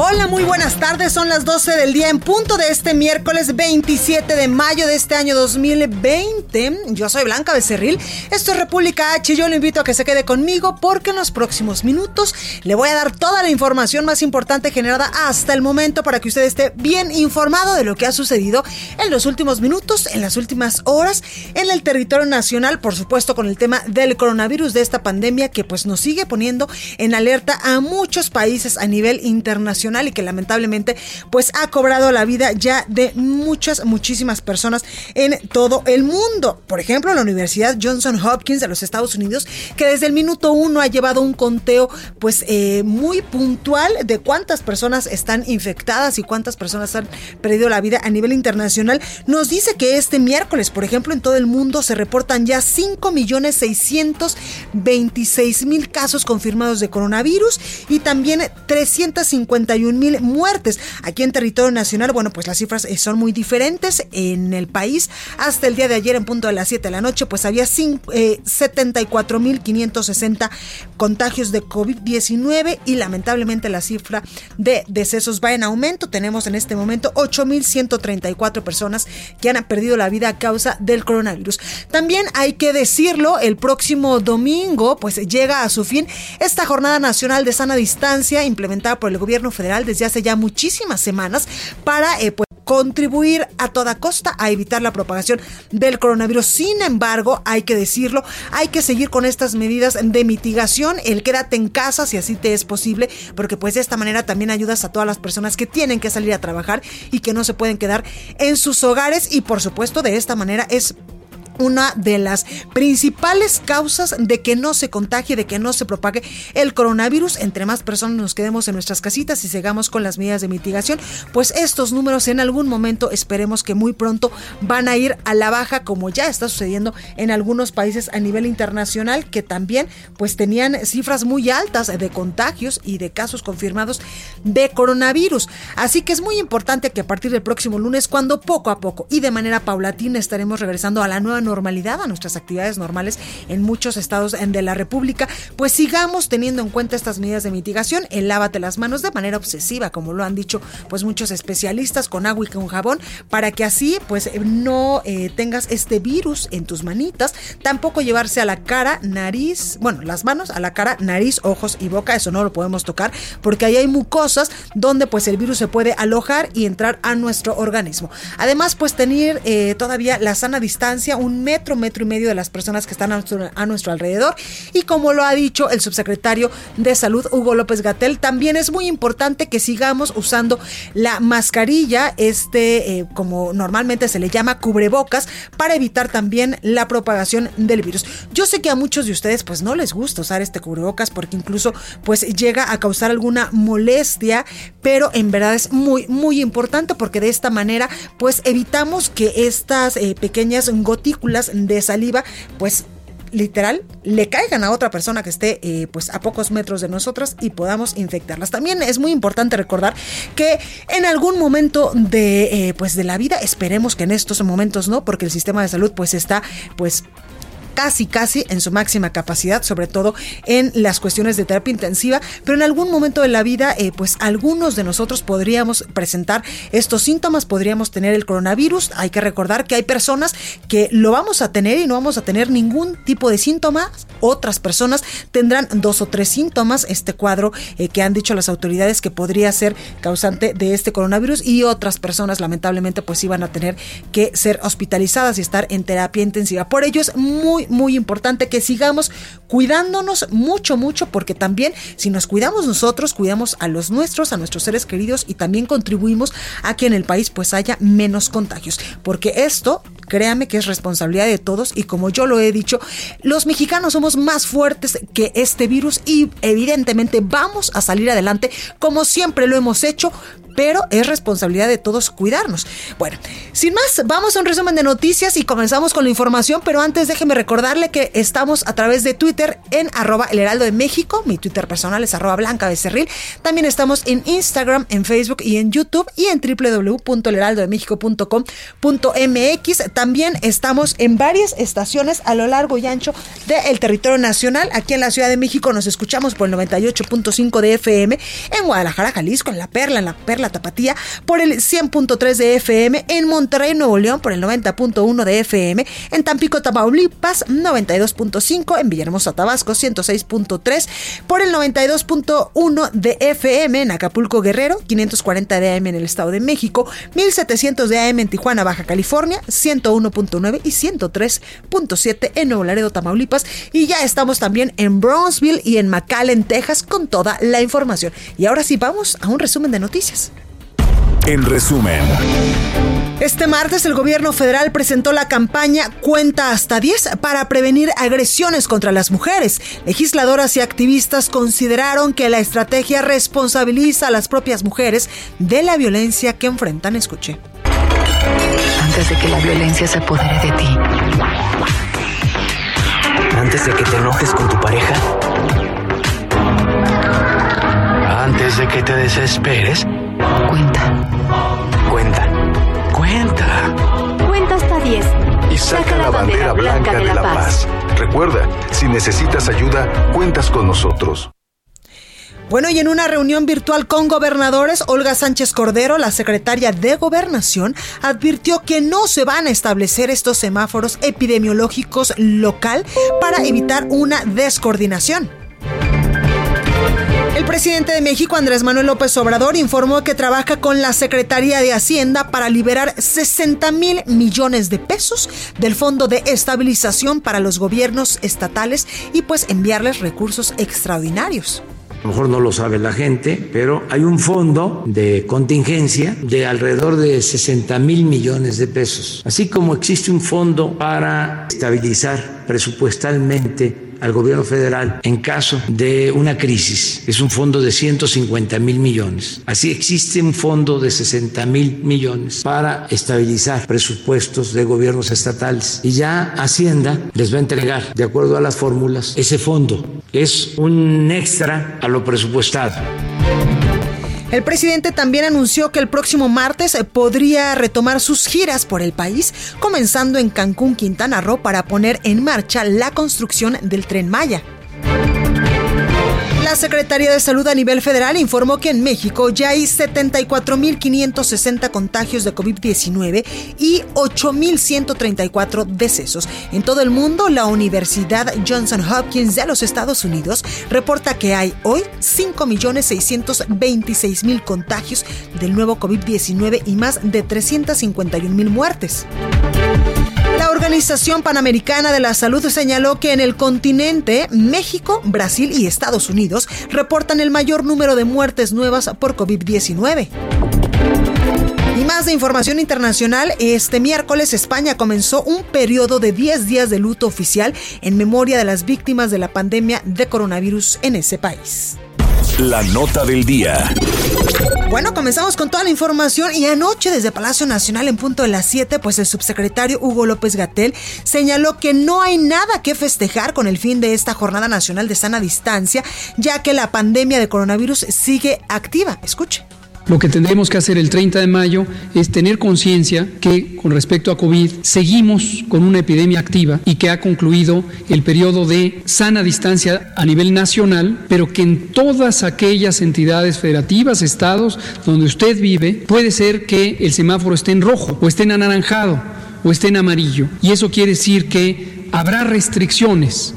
Hola, muy buenas tardes. Son las 12 del día en punto de este miércoles 27 de mayo de este año 2020. Yo soy Blanca Becerril. Esto es República H. Yo lo invito a que se quede conmigo porque en los próximos minutos le voy a dar toda la información más importante generada hasta el momento para que usted esté bien informado de lo que ha sucedido en los últimos minutos, en las últimas horas, en el territorio nacional, por supuesto con el tema del coronavirus, de esta pandemia que pues nos sigue poniendo en alerta a muchos países a nivel internacional y que lamentablemente pues ha cobrado la vida ya de muchas, muchísimas personas en todo el mundo. Por ejemplo, la Universidad Johnson Hopkins de los Estados Unidos, que desde el minuto uno ha llevado un conteo pues eh, muy puntual de cuántas personas están infectadas y cuántas personas han perdido la vida a nivel internacional, nos dice que este miércoles, por ejemplo, en todo el mundo se reportan ya 5.626.000 casos confirmados de coronavirus y también 351 mil muertes. Aquí en territorio nacional, bueno, pues las cifras eh, son muy diferentes. En el país, hasta el día de ayer, en punto de las 7 de la noche, pues había eh, 74 mil 560 contagios de COVID-19 y lamentablemente la cifra de decesos va en aumento. Tenemos en este momento 8 mil 134 personas que han perdido la vida a causa del coronavirus. También hay que decirlo, el próximo domingo, pues llega a su fin esta jornada nacional de sana distancia implementada por el gobierno federal desde hace ya muchísimas semanas para eh, pues, contribuir a toda costa a evitar la propagación del coronavirus. Sin embargo, hay que decirlo, hay que seguir con estas medidas de mitigación, el quédate en casa si así te es posible, porque pues de esta manera también ayudas a todas las personas que tienen que salir a trabajar y que no se pueden quedar en sus hogares y por supuesto de esta manera es una de las principales causas de que no se contagie, de que no se propague el coronavirus. Entre más personas nos quedemos en nuestras casitas y sigamos con las medidas de mitigación, pues estos números en algún momento esperemos que muy pronto van a ir a la baja, como ya está sucediendo en algunos países a nivel internacional que también pues tenían cifras muy altas de contagios y de casos confirmados de coronavirus. Así que es muy importante que a partir del próximo lunes, cuando poco a poco y de manera paulatina estaremos regresando a la nueva normalidad, a nuestras actividades normales en muchos estados de la República, pues sigamos teniendo en cuenta estas medidas de mitigación, el lávate las manos de manera obsesiva, como lo han dicho pues muchos especialistas, con agua y con jabón, para que así pues no eh, tengas este virus en tus manitas, tampoco llevarse a la cara, nariz, bueno, las manos a la cara, nariz, ojos y boca, eso no lo podemos tocar, porque ahí hay mucosas donde pues el virus se puede alojar y entrar a nuestro organismo. Además, pues tener eh, todavía la sana distancia, un metro, metro y medio de las personas que están a nuestro, alrededor. Y como lo ha dicho el subsecretario de Salud, Hugo López Gatel, también es muy importante que sigamos usando la mascarilla, este, eh, como normalmente se le llama, cubrebocas, para evitar también la propagación del virus. Yo sé que a muchos de ustedes pues no les gusta usar este cubrebocas porque incluso pues llega a causar alguna molestia, pero en verdad es muy, muy importante porque de esta manera pues evitamos que estas eh, pequeñas gotículas de saliva, pues literal le caigan a otra persona que esté eh, pues a pocos metros de nosotras y podamos infectarlas. También es muy importante recordar que en algún momento de eh, pues de la vida, esperemos que en estos momentos no, porque el sistema de salud pues está pues casi, casi en su máxima capacidad, sobre todo en las cuestiones de terapia intensiva, pero en algún momento de la vida, eh, pues algunos de nosotros podríamos presentar estos síntomas, podríamos tener el coronavirus. Hay que recordar que hay personas que lo vamos a tener y no vamos a tener ningún tipo de síntomas. Otras personas tendrán dos o tres síntomas, este cuadro eh, que han dicho las autoridades que podría ser causante de este coronavirus y otras personas lamentablemente pues iban a tener que ser hospitalizadas y estar en terapia intensiva. Por ello es muy, muy importante que sigamos cuidándonos mucho, mucho, porque también si nos cuidamos nosotros, cuidamos a los nuestros, a nuestros seres queridos y también contribuimos a que en el país pues haya menos contagios, porque esto créame que es responsabilidad de todos y como yo lo he dicho, los mexicanos somos más fuertes que este virus y evidentemente vamos a salir adelante como siempre lo hemos hecho, pero es responsabilidad de todos cuidarnos. Bueno, sin más, vamos a un resumen de noticias y comenzamos con la información, pero antes déjeme recordarle que estamos a través de Twitter en arroba el heraldo de México, mi Twitter personal es arroba blanca becerril, también estamos en Instagram, en Facebook y en YouTube y en www.elheraldodemexico.com.mx, también estamos en varias estaciones a lo largo y ancho del territorio nacional, aquí en la Ciudad de México nos escuchamos por el 98.5 de FM, en Guadalajara, Jalisco, en La Perla, en La Perla, Tapatía por el 100.3 de FM, en Monterrey, Nuevo León por el 90.1 de FM, en Tampico, Tamaulipas 92.5, en Villahermosa, Tabasco 106.3 por el 92.1 de FM, en Acapulco, Guerrero 540 de AM en el Estado de México, 1700 de AM en Tijuana, Baja California, 101.9 y 103.7 en Nuevo Laredo, Tamaulipas y ya estamos también en Brownsville y en McAllen, Texas con toda la información. Y ahora sí vamos a un resumen de noticias. En resumen. Este martes el gobierno federal presentó la campaña Cuenta hasta 10 para prevenir agresiones contra las mujeres. Legisladoras y activistas consideraron que la estrategia responsabiliza a las propias mujeres de la violencia que enfrentan. Escuche. Antes de que la violencia se apodere de ti. Antes de que te enojes con tu pareja. Antes de que te desesperes. Cuenta. Cuenta. Y saca la bandera blanca de la paz. Recuerda, si necesitas ayuda, cuentas con nosotros. Bueno, y en una reunión virtual con gobernadores, Olga Sánchez Cordero, la secretaria de Gobernación, advirtió que no se van a establecer estos semáforos epidemiológicos local para evitar una descoordinación. El presidente de México, Andrés Manuel López Obrador, informó que trabaja con la Secretaría de Hacienda para liberar 60 mil millones de pesos del Fondo de Estabilización para los gobiernos estatales y pues enviarles recursos extraordinarios. A lo mejor no lo sabe la gente, pero hay un fondo de contingencia de alrededor de 60 mil millones de pesos, así como existe un fondo para estabilizar presupuestalmente al gobierno federal en caso de una crisis. Es un fondo de 150 mil millones. Así existe un fondo de 60 mil millones para estabilizar presupuestos de gobiernos estatales. Y ya Hacienda les va a entregar, de acuerdo a las fórmulas, ese fondo. Es un extra a lo presupuestado. El presidente también anunció que el próximo martes podría retomar sus giras por el país, comenzando en Cancún, Quintana Roo, para poner en marcha la construcción del tren Maya. La Secretaría de Salud a nivel federal informó que en México ya hay 74.560 contagios de COVID-19 y 8.134 decesos. En todo el mundo, la Universidad Johnson Hopkins de los Estados Unidos reporta que hay hoy 5.626.000 contagios del nuevo COVID-19 y más de 351.000 muertes. Organización Panamericana de la Salud señaló que en el continente, México, Brasil y Estados Unidos reportan el mayor número de muertes nuevas por COVID-19. Y más de información internacional, este miércoles España comenzó un periodo de 10 días de luto oficial en memoria de las víctimas de la pandemia de coronavirus en ese país. La nota del día. Bueno, comenzamos con toda la información y anoche desde Palacio Nacional en punto de las 7, pues el subsecretario Hugo López Gatel señaló que no hay nada que festejar con el fin de esta Jornada Nacional de Sana Distancia, ya que la pandemia de coronavirus sigue activa. Escuche. Lo que tendremos que hacer el 30 de mayo es tener conciencia que con respecto a COVID seguimos con una epidemia activa y que ha concluido el periodo de sana distancia a nivel nacional, pero que en todas aquellas entidades federativas, estados donde usted vive, puede ser que el semáforo esté en rojo o esté en anaranjado o esté en amarillo. Y eso quiere decir que habrá restricciones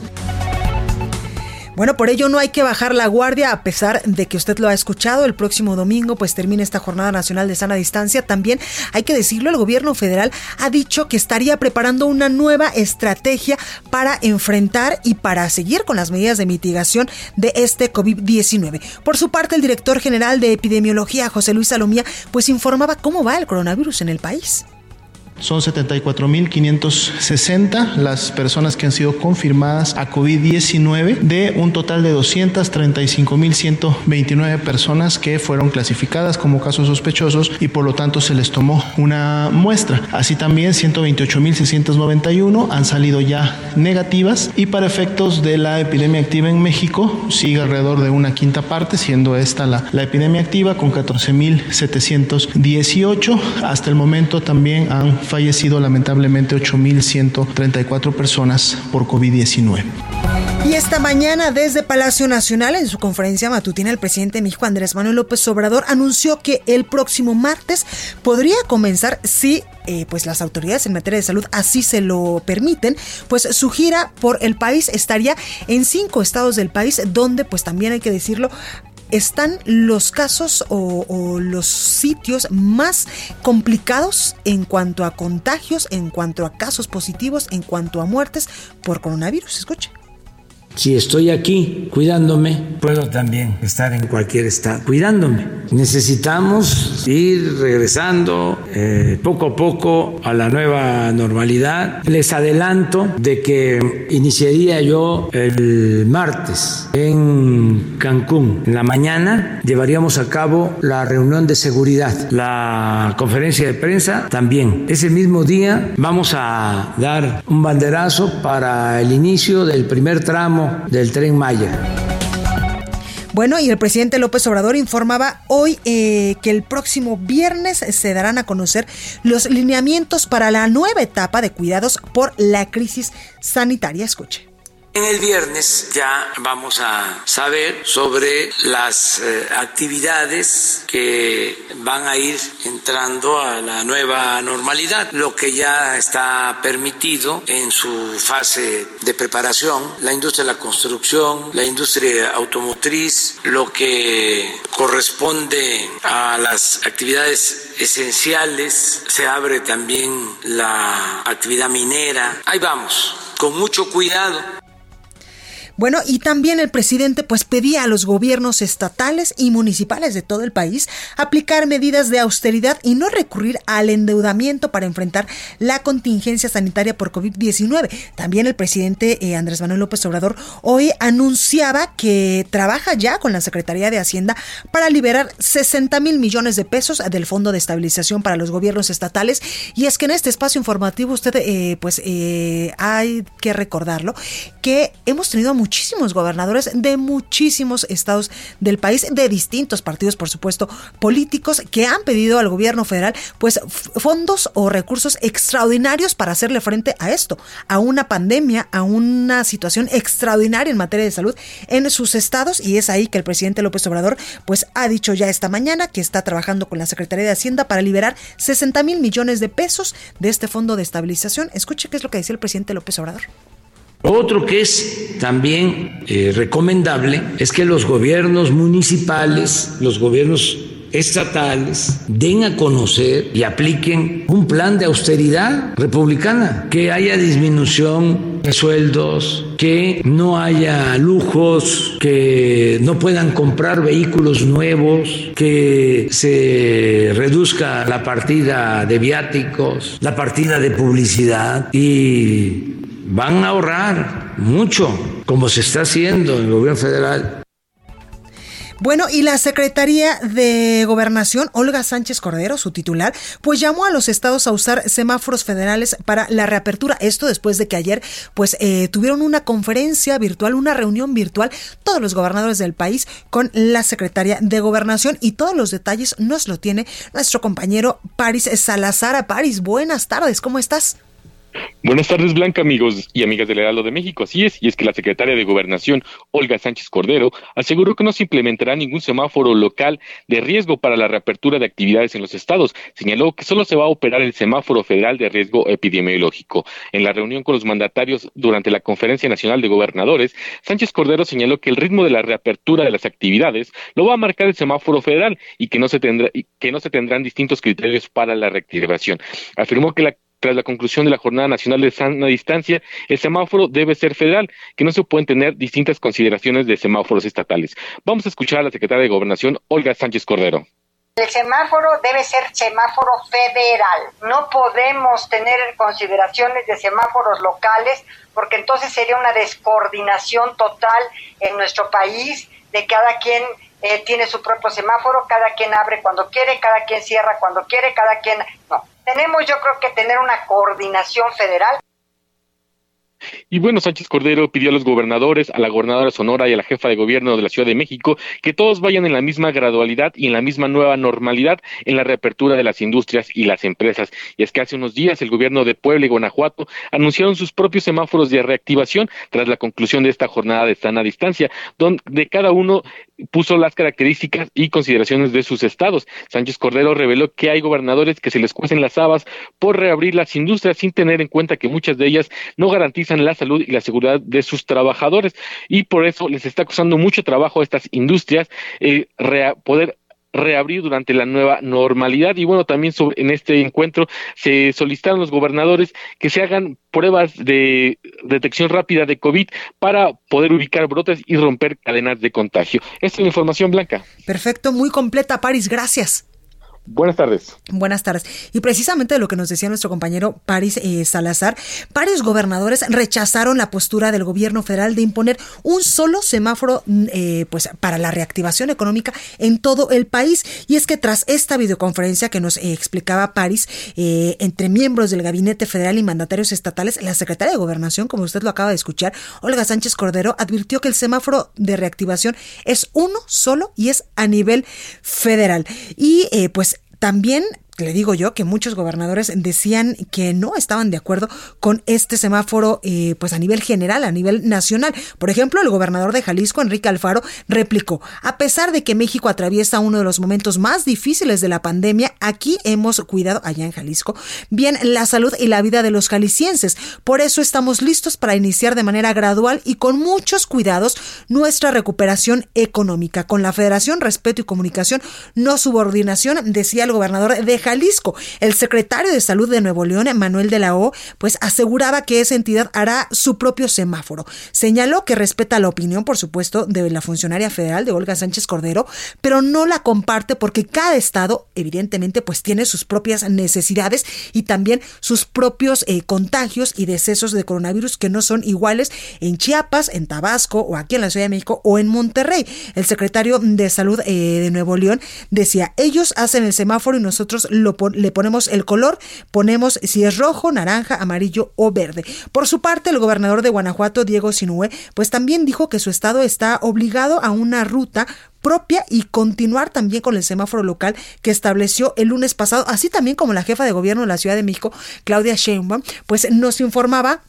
Bueno, por ello no hay que bajar la guardia a pesar de que usted lo ha escuchado. El próximo domingo pues termina esta jornada nacional de sana distancia. También hay que decirlo, el gobierno federal ha dicho que estaría preparando una nueva estrategia para enfrentar y para seguir con las medidas de mitigación de este COVID-19. Por su parte, el director general de epidemiología, José Luis Salomía, pues informaba cómo va el coronavirus en el país. Son 74.560 las personas que han sido confirmadas a COVID-19 de un total de 235.129 personas que fueron clasificadas como casos sospechosos y por lo tanto se les tomó una muestra. Así también 128.691 han salido ya negativas y para efectos de la epidemia activa en México sigue alrededor de una quinta parte, siendo esta la, la epidemia activa con 14.718. Hasta el momento también han fallecido lamentablemente 8.134 personas por COVID-19. Y esta mañana desde Palacio Nacional, en su conferencia matutina, el presidente de México, Andrés Manuel López Obrador, anunció que el próximo martes podría comenzar, si eh, pues las autoridades en materia de salud así se lo permiten, pues su gira por el país estaría en cinco estados del país, donde pues también hay que decirlo, están los casos o, los sitios más complicados en cuanto a contagios, en cuanto a casos positivos, en cuanto a muertes por coronavirus. Escuche. Si estoy aquí cuidándome, puedo también estar en cualquier estado cuidándome. Necesitamos ir regresando eh, poco a poco a la nueva normalidad. Les adelanto de que iniciaría yo el martes en Cancún. En la mañana llevaríamos a cabo la reunión de seguridad, la conferencia de prensa también. Ese mismo día vamos a dar un banderazo para el inicio del primer tramo del tren Maya. Bueno, y el presidente López Obrador informaba hoy eh, que el próximo viernes se darán a conocer los lineamientos para la nueva etapa de cuidados por la crisis sanitaria. Escuche. En el viernes ya vamos a saber sobre las eh, actividades que van a ir entrando a la nueva normalidad, lo que ya está permitido en su fase de preparación, la industria de la construcción, la industria automotriz, lo que corresponde a las actividades esenciales, se abre también la actividad minera. Ahí vamos, con mucho cuidado bueno, y también el presidente pues pedía a los gobiernos estatales y municipales de todo el país aplicar medidas de austeridad y no recurrir al endeudamiento para enfrentar la contingencia sanitaria por COVID-19. También el presidente eh, Andrés Manuel López Obrador hoy anunciaba que trabaja ya con la Secretaría de Hacienda para liberar 60 mil millones de pesos del Fondo de Estabilización para los gobiernos estatales. Y es que en este espacio informativo usted eh, pues eh, hay que recordarlo que hemos tenido muchísimos gobernadores de muchísimos estados del país, de distintos partidos, por supuesto, políticos, que han pedido al gobierno federal, pues, fondos o recursos extraordinarios para hacerle frente a esto, a una pandemia, a una situación extraordinaria en materia de salud en sus estados. Y es ahí que el presidente López Obrador, pues, ha dicho ya esta mañana que está trabajando con la Secretaría de Hacienda para liberar 60 mil millones de pesos de este fondo de estabilización. Escuche qué es lo que decía el presidente López Obrador. Otro que es también eh, recomendable es que los gobiernos municipales, los gobiernos estatales den a conocer y apliquen un plan de austeridad republicana, que haya disminución de sueldos, que no haya lujos, que no puedan comprar vehículos nuevos, que se reduzca la partida de viáticos, la partida de publicidad y van a ahorrar mucho, como se está haciendo en el gobierno federal. Bueno, y la Secretaría de Gobernación, Olga Sánchez Cordero, su titular, pues llamó a los estados a usar semáforos federales para la reapertura. Esto después de que ayer, pues, eh, tuvieron una conferencia virtual, una reunión virtual, todos los gobernadores del país con la Secretaría de Gobernación y todos los detalles nos lo tiene nuestro compañero Paris Salazar. Paris, buenas tardes, ¿cómo estás? Buenas tardes, Blanca, amigos y amigas del Heraldo de México. Así es, y es que la secretaria de Gobernación, Olga Sánchez Cordero, aseguró que no se implementará ningún semáforo local de riesgo para la reapertura de actividades en los estados. Señaló que solo se va a operar el semáforo federal de riesgo epidemiológico. En la reunión con los mandatarios durante la Conferencia Nacional de Gobernadores, Sánchez Cordero señaló que el ritmo de la reapertura de las actividades lo va a marcar el semáforo federal y que no se, tendrá, que no se tendrán distintos criterios para la reactivación. Afirmó que la tras la conclusión de la Jornada Nacional de Sana Distancia, el semáforo debe ser federal, que no se pueden tener distintas consideraciones de semáforos estatales. Vamos a escuchar a la secretaria de Gobernación, Olga Sánchez Cordero. El semáforo debe ser semáforo federal. No podemos tener consideraciones de semáforos locales porque entonces sería una descoordinación total en nuestro país de cada quien eh, tiene su propio semáforo, cada quien abre cuando quiere, cada quien cierra cuando quiere, cada quien... No, tenemos yo creo que tener una coordinación federal. Y bueno, Sánchez Cordero pidió a los gobernadores, a la gobernadora Sonora y a la jefa de gobierno de la Ciudad de México que todos vayan en la misma gradualidad y en la misma nueva normalidad en la reapertura de las industrias y las empresas. Y es que hace unos días el gobierno de Puebla y Guanajuato anunciaron sus propios semáforos de reactivación tras la conclusión de esta jornada de sana distancia, donde cada uno puso las características y consideraciones de sus estados. Sánchez Cordero reveló que hay gobernadores que se les cuecen las habas por reabrir las industrias sin tener en cuenta que muchas de ellas no garantizan la salud y la seguridad de sus trabajadores y por eso les está costando mucho trabajo a estas industrias eh, poder reabrir durante la nueva normalidad y bueno también sobre, en este encuentro se solicitaron los gobernadores que se hagan pruebas de detección rápida de COVID para poder ubicar brotes y romper cadenas de contagio. Esta es la información blanca. Perfecto, muy completa, Paris, gracias. Buenas tardes. Buenas tardes. Y precisamente de lo que nos decía nuestro compañero Paris eh, Salazar, varios gobernadores rechazaron la postura del gobierno federal de imponer un solo semáforo mm, eh, pues, para la reactivación económica en todo el país. Y es que tras esta videoconferencia que nos eh, explicaba Paris entre miembros del gabinete federal y mandatarios estatales, la secretaria de Gobernación, como usted lo acaba de escuchar, Olga Sánchez Cordero, advirtió que el semáforo de reactivación es uno solo y es a nivel federal. Y pues también le digo yo que muchos gobernadores decían que no estaban de acuerdo con este semáforo eh, pues a nivel general, a nivel nacional. Por ejemplo, el gobernador de Jalisco, Enrique Alfaro, replicó, a pesar de que México atraviesa uno de los momentos más difíciles de la pandemia, aquí hemos cuidado, allá en Jalisco, bien la salud y la vida de los jaliscienses. Por eso estamos listos para iniciar de manera gradual y con muchos cuidados nuestra recuperación económica. Con la Federación Respeto y Comunicación, no subordinación, decía el gobernador de Jalisco El secretario de Salud de Nuevo León, Manuel de la O, pues aseguraba que esa entidad hará su propio semáforo. Señaló que respeta la opinión, por supuesto, de la funcionaria federal de Olga Sánchez Cordero, pero no la comparte porque cada estado, evidentemente, pues tiene sus propias necesidades y también sus propios eh, contagios y decesos de coronavirus que no son iguales en Chiapas, en Tabasco o aquí en la Ciudad de México o en Monterrey. El secretario de Salud eh, de Nuevo León decía, ellos hacen el semáforo y nosotros le ponemos el color, ponemos si es rojo, naranja, amarillo o verde. Por su parte, el gobernador de Guanajuato, Diego Sinue, pues también dijo que su estado está obligado a una ruta propia y continuar también con el semáforo local que estableció el lunes pasado, así también como la jefa de gobierno de la Ciudad de México, Claudia Sheinbaum, pues nos informaba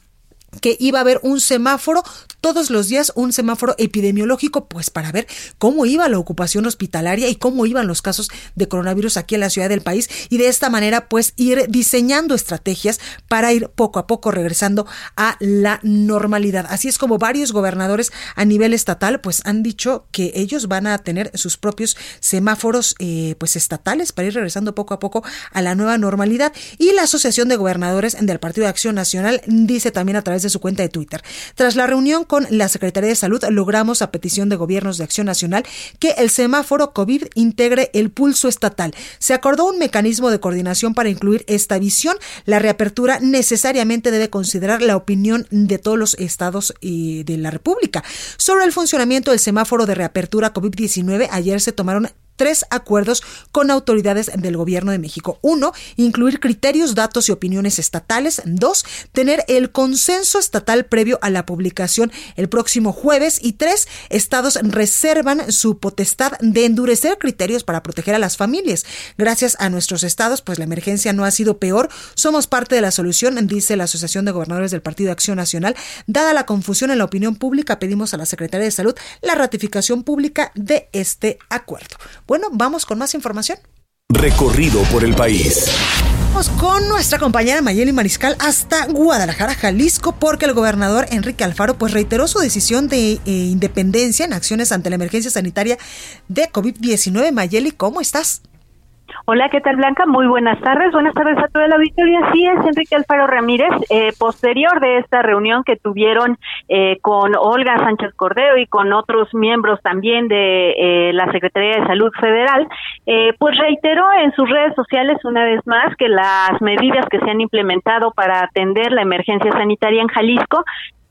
que iba a haber un semáforo todos los días, un semáforo epidemiológico, pues para ver cómo iba la ocupación hospitalaria y cómo iban los casos de coronavirus aquí en la ciudad del país y de esta manera pues ir diseñando estrategias para ir poco a poco regresando a la normalidad. Así es como varios gobernadores a nivel estatal pues han dicho que ellos van a tener sus propios semáforos eh, pues estatales para ir regresando poco a poco a la nueva normalidad y la Asociación de Gobernadores del Partido de Acción Nacional dice también a través de su cuenta de Twitter. Tras la reunión con la Secretaría de Salud, logramos a petición de gobiernos de Acción Nacional que el semáforo COVID integre el pulso estatal. Se acordó un mecanismo de coordinación para incluir esta visión. La reapertura necesariamente debe considerar la opinión de todos los estados de la República. Sobre el funcionamiento del semáforo de reapertura COVID-19, ayer se tomaron tres acuerdos con autoridades del gobierno de México. Uno, incluir criterios, datos y opiniones estatales. Dos, tener el consenso estatal previo a la publicación el próximo jueves. Y tres, estados reservan su potestad de endurecer criterios para proteger a las familias. Gracias a nuestros estados, pues la emergencia no ha sido peor. Somos parte de la solución, dice la Asociación de Gobernadores del Partido Acción Nacional. Dada la confusión en la opinión pública, pedimos a la Secretaría de Salud la ratificación pública de este acuerdo. Bueno, vamos con más información. Recorrido por el país. Vamos con nuestra compañera Mayeli Mariscal hasta Guadalajara, Jalisco, porque el gobernador Enrique Alfaro pues reiteró su decisión de eh, independencia en acciones ante la emergencia sanitaria de COVID-19. Mayeli, ¿cómo estás? Hola, ¿qué tal Blanca? Muy buenas tardes. Buenas tardes a toda la auditoría. Sí, es Enrique Alfaro Ramírez. Eh, posterior de esta reunión que tuvieron eh, con Olga Sánchez Cordero y con otros miembros también de eh, la Secretaría de Salud Federal, pues reiteró en sus redes sociales una vez más que las medidas que se han implementado para atender la emergencia sanitaria en Jalisco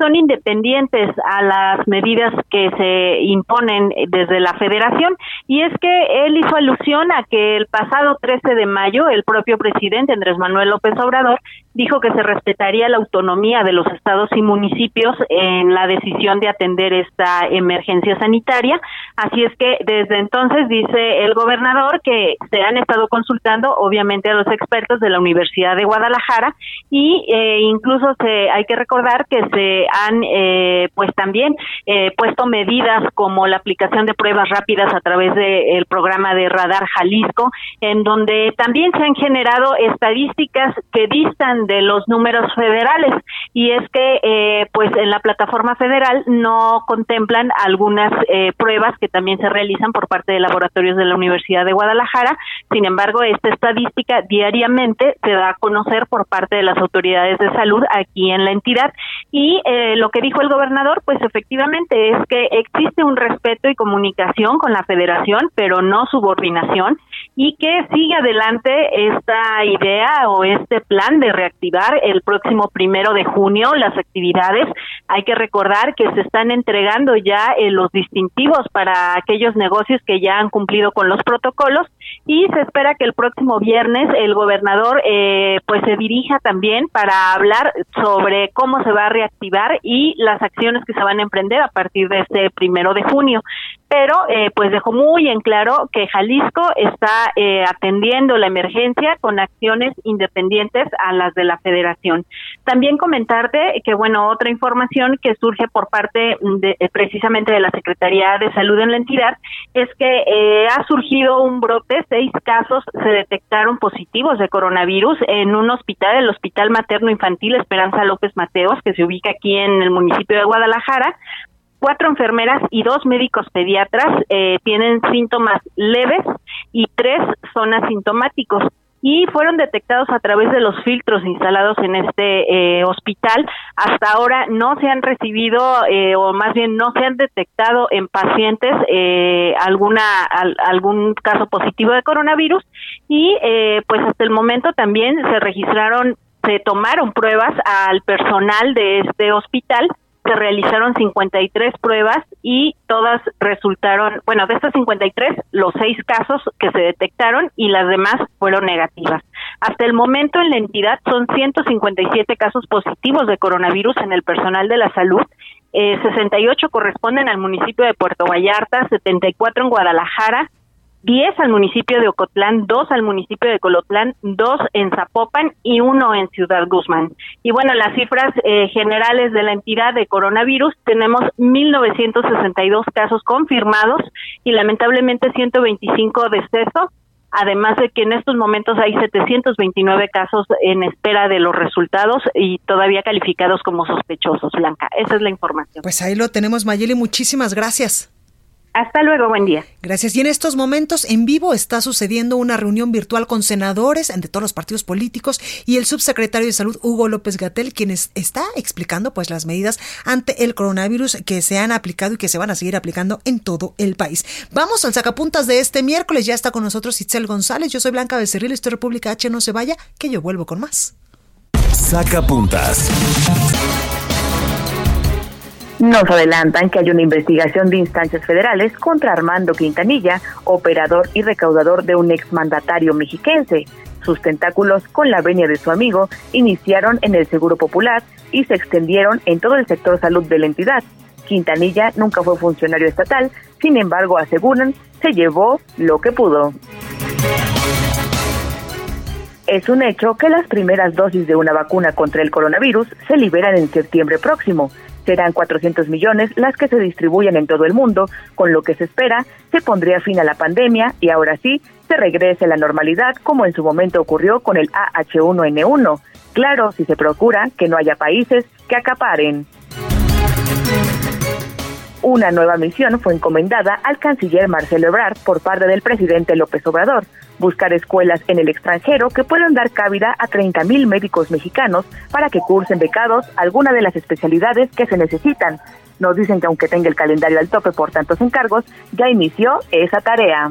son independientes a las medidas que se imponen desde la federación y es que él hizo alusión a que el pasado 13 de mayo el propio presidente Andrés Manuel López Obrador dijo que se respetaría la autonomía de los estados y municipios en la decisión de atender esta emergencia sanitaria. Así es que desde entonces dice el gobernador que se han estado consultando obviamente a los expertos de la Universidad de Guadalajara y eh, incluso se hay que recordar que se han eh, pues también eh, puesto medidas como la aplicación de pruebas rápidas a través del programa de Radar Jalisco en donde también se han generado estadísticas que distan de los números federales. Y es que eh, pues en la plataforma federal no contemplan algunas eh, pruebas que también se realizan por parte de laboratorios de la Universidad de Guadalajara. Sin embargo esta estadística diariamente se da a conocer por parte de las autoridades de salud aquí en la entidad. Y eh, lo que dijo el gobernador pues efectivamente es que existe un respeto y comunicación con la federación pero no subordinación y que sigue adelante esta idea o este plan de reactivar el próximo primero de junio las actividades. Hay que recordar que se están entregando ya eh, los distintivos para aquellos negocios que ya han cumplido con los protocolos y se espera que el próximo viernes el gobernador eh, pues se dirija también para hablar sobre cómo se va a reactivar y las acciones que se van a emprender a partir de este primero de junio pero eh, pues dejó muy en claro que Jalisco está eh, atendiendo la emergencia con acciones independientes a las de la Federación. También comentarte que bueno otra información que surge por parte de, precisamente de la Secretaría de Salud en la entidad es que ha surgido un brote seis casos se detectaron positivos de coronavirus en un hospital, el Hospital Materno Infantil Esperanza López Mateos, que se ubica aquí en el municipio de Guadalajara. Cuatro enfermeras y dos médicos pediatras eh, tienen síntomas leves y tres son asintomáticos y fueron detectados a través de los filtros instalados en este eh, hospital. Hasta ahora no se han recibido eh, o más bien no se han detectado en pacientes eh, alguna algún caso positivo de coronavirus y pues hasta el momento también se registraron se tomaron pruebas al personal de este hospital se realizaron 53 pruebas y todas resultaron, bueno, de estas 53, los seis casos que se detectaron y las demás fueron negativas. Hasta el momento en la entidad son 157 casos positivos de coronavirus en el personal de la salud. Eh, 68 corresponden al municipio de Puerto Vallarta, 74 en Guadalajara, 10 al municipio de Ocotlán, 2 al municipio de Colotlán, 2 en Zapopan y 1 en Ciudad Guzmán. Y bueno, las cifras eh, generales de la entidad de coronavirus, tenemos 1.962 casos confirmados y lamentablemente 125 decesos, además de que en estos momentos hay 729 casos en espera de los resultados y todavía calificados como sospechosos, Blanca. Esa es la información. Pues ahí lo tenemos, Mayeli. Muchísimas gracias. Hasta luego, buen día. Gracias. Y en estos momentos en vivo está sucediendo una reunión virtual con senadores de todos los partidos políticos y el subsecretario de Salud, Hugo López Gatel, quien está explicando pues las medidas ante el coronavirus que se han aplicado y que se van a seguir aplicando en todo el país. Vamos al sacapuntas de este miércoles. Ya está con nosotros Itzel González. Yo soy Blanca Becerril, estoy República H. No se vaya, que yo vuelvo con más. Sacapuntas. Nos adelantan que hay una investigación de instancias federales contra Armando Quintanilla, operador y recaudador de un exmandatario mexiquense. Sus tentáculos, con la venia de su amigo, iniciaron en el Seguro Popular y se extendieron en todo el sector salud de la entidad. Quintanilla nunca fue funcionario estatal, sin embargo, aseguran, se llevó lo que pudo. Es un hecho que las primeras dosis de una vacuna contra el coronavirus se liberan en septiembre próximo. Serán 400 millones las que se distribuyen en todo el mundo, con lo que se espera se pondría fin a la pandemia y ahora sí se regrese a la normalidad como en su momento ocurrió con el AH1N1. Claro, si se procura que no haya países que acaparen. Una nueva misión fue encomendada al canciller Marcelo Ebrard por parte del presidente López Obrador, buscar escuelas en el extranjero que puedan dar cabida a 30.000 médicos mexicanos para que cursen becados alguna de las especialidades que se necesitan. Nos dicen que aunque tenga el calendario al tope por tantos encargos, ya inició esa tarea.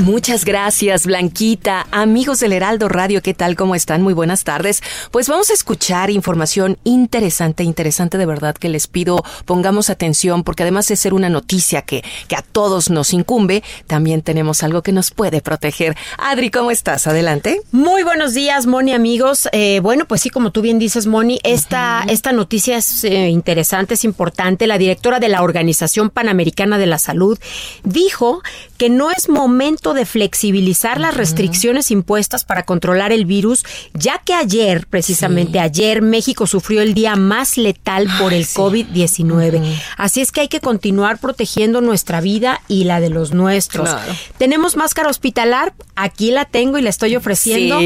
Muchas gracias, Blanquita. Amigos del Heraldo Radio, ¿qué tal? ¿Cómo están? Muy buenas tardes. Pues vamos a escuchar información interesante, interesante de verdad, que les pido pongamos atención, porque además de ser una noticia que, que a todos nos incumbe, también tenemos algo que nos puede proteger. Adri, ¿cómo estás? Adelante. Muy buenos días, Moni, amigos. Eh, bueno, pues sí, como tú bien dices, Moni, esta, esta noticia es eh, interesante, es importante. La directora de la Organización Panamericana de la Salud dijo que no es momento de flexibilizar las restricciones impuestas para controlar el virus, ya que ayer, precisamente ayer, México sufrió el día más letal por el COVID-19. Así es que hay que continuar protegiendo nuestra vida y la de los nuestros. Tenemos máscara hospitalar, aquí la tengo y la estoy ofreciendo,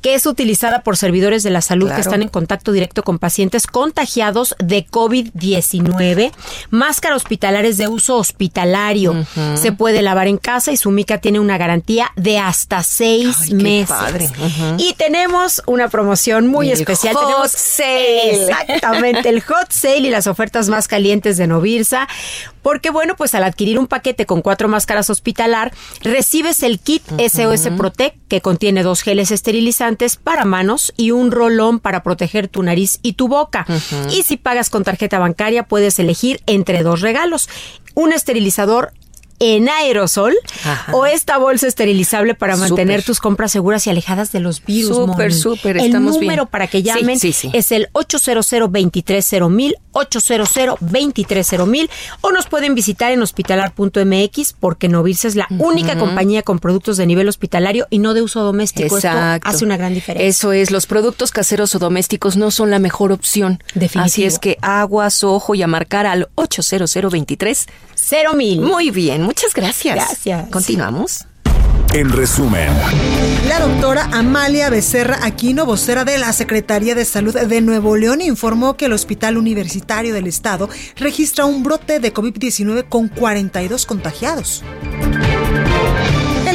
que es utilizada por servidores de la salud que están en contacto directo con pacientes contagiados de COVID-19. Máscara hospitalar es de uso hospitalario. Se puede lavar en casa y su mica tiene una garantía de hasta seis meses. Y tenemos una promoción muy especial. Hot tenemos sale. Exactamente, el hot sale y las ofertas más calientes de Novirsa. Porque bueno, pues al adquirir un paquete con cuatro máscaras hospitalar, recibes el kit SOS Protect que contiene dos geles esterilizantes para manos y un rolón para proteger tu nariz y tu boca. Y si pagas con tarjeta bancaria, puedes elegir entre dos regalos. Un esterilizador en aerosol o esta bolsa esterilizable para mantener tus compras seguras y alejadas de los virus. Súper, súper, El estamos número bien. para que Sí, llamen sí, sí. es el 800-230-1000, 800-230-1000 o nos pueden visitar en hospitalar.mx porque Novirsa es la única compañía con productos de nivel hospitalario y no de uso doméstico. Esto hace una gran diferencia. Eso es, los productos caseros o domésticos no son la mejor opción. Definitivo. Así es que aguas, ojo y a marcar al 800 23 mil. Muy bien, muchas gracias. Gracias. Continuamos. En resumen, La doctora Amalia Becerra Aquino, vocera de la Secretaría de Salud de Nuevo León, informó que el Hospital Universitario del Estado registra un brote de COVID-19 con 42 contagiados.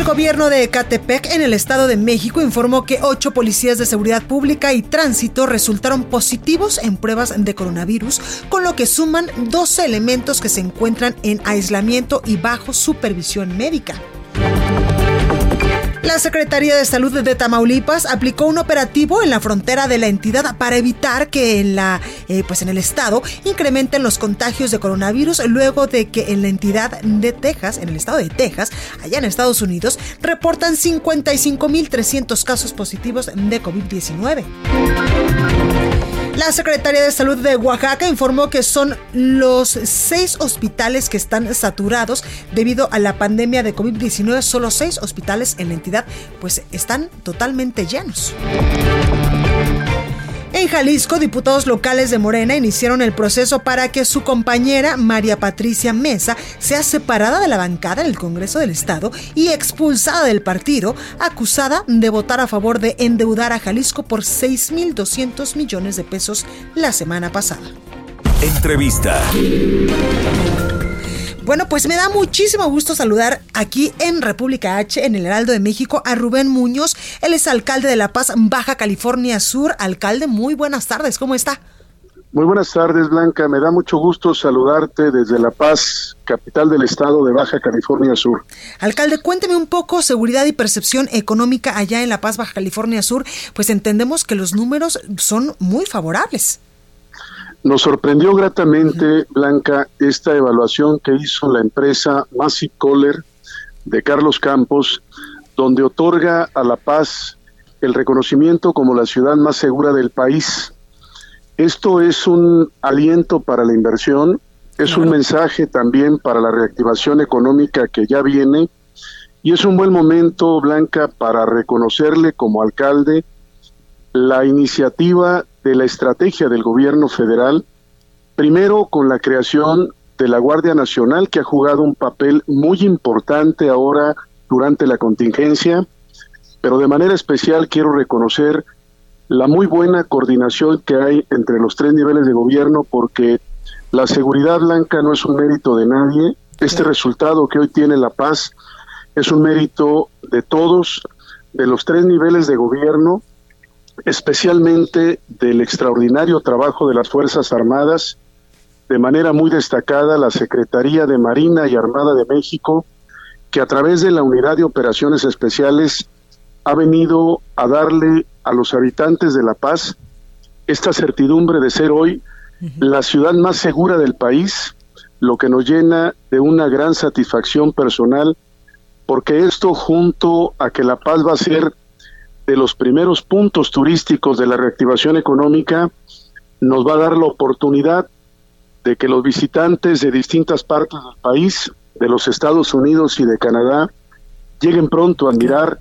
Gobierno de Ecatepec, en el Estado de México, informó que ocho policías de seguridad pública y tránsito resultaron positivos en pruebas de coronavirus, con lo que suman 12 elementos que se encuentran en aislamiento y bajo supervisión médica. La Secretaría de Salud de Tamaulipas aplicó un operativo en la frontera de la entidad para evitar que en la eh, pues en el estado incrementen los contagios de coronavirus luego de que en la entidad de Texas, en el estado de Texas, allá en Estados Unidos, reportan 55.300 casos positivos de COVID-19. La Secretaría de Salud de Oaxaca informó que son los seis hospitales que están saturados debido a la pandemia de COVID-19. Solo seis hospitales en la entidad pues están totalmente llenos. En Jalisco, diputados locales de Morena iniciaron el proceso para que su compañera María Patricia Mesa sea separada de la bancada en el Congreso del Estado y expulsada del partido, acusada de votar a favor de endeudar a Jalisco por 6.200 millones de pesos la semana pasada. Entrevista. Bueno, pues me da muchísimo gusto saludar aquí en República H, en el Heraldo de México, a Rubén Muñoz. Él es alcalde de La Paz, Baja California Sur. Alcalde, muy buenas tardes, ¿cómo está? Muy buenas tardes, Blanca. Me da mucho gusto saludarte desde La Paz, capital del estado de Baja California Sur. Alcalde, cuénteme un poco seguridad y percepción económica allá en La Paz, Baja California Sur, pues entendemos que los números son muy favorables. Nos sorprendió gratamente, Blanca, esta evaluación que hizo la empresa Massey Kohler de Carlos Campos, donde otorga a La Paz el reconocimiento como la ciudad más segura del país. Esto es un aliento para la inversión, es un mensaje también para la reactivación económica que ya viene y es un buen momento, Blanca, para reconocerle como alcalde la iniciativa de la estrategia del gobierno federal, primero con la creación de la Guardia Nacional, que ha jugado un papel muy importante ahora durante la contingencia, pero de manera especial quiero reconocer la muy buena coordinación que hay entre los tres niveles de gobierno, porque la seguridad blanca no es un mérito de nadie. Este resultado que hoy tiene La Paz es un mérito de todos, de los tres niveles de gobierno, especialmente del extraordinario trabajo de las Fuerzas Armadas, de manera muy destacada la Secretaría de Marina y Armada de México, que a través de la Unidad de Operaciones Especiales ha venido a darle a los habitantes de La Paz esta certidumbre de ser hoy la ciudad más segura del país, lo que nos llena de una gran satisfacción personal, porque esto junto a que La Paz va a ser de los primeros puntos turísticos de la reactivación económica, nos va a dar la oportunidad de que los visitantes de distintas partes del país, de los Estados Unidos y de Canadá, lleguen pronto a mirar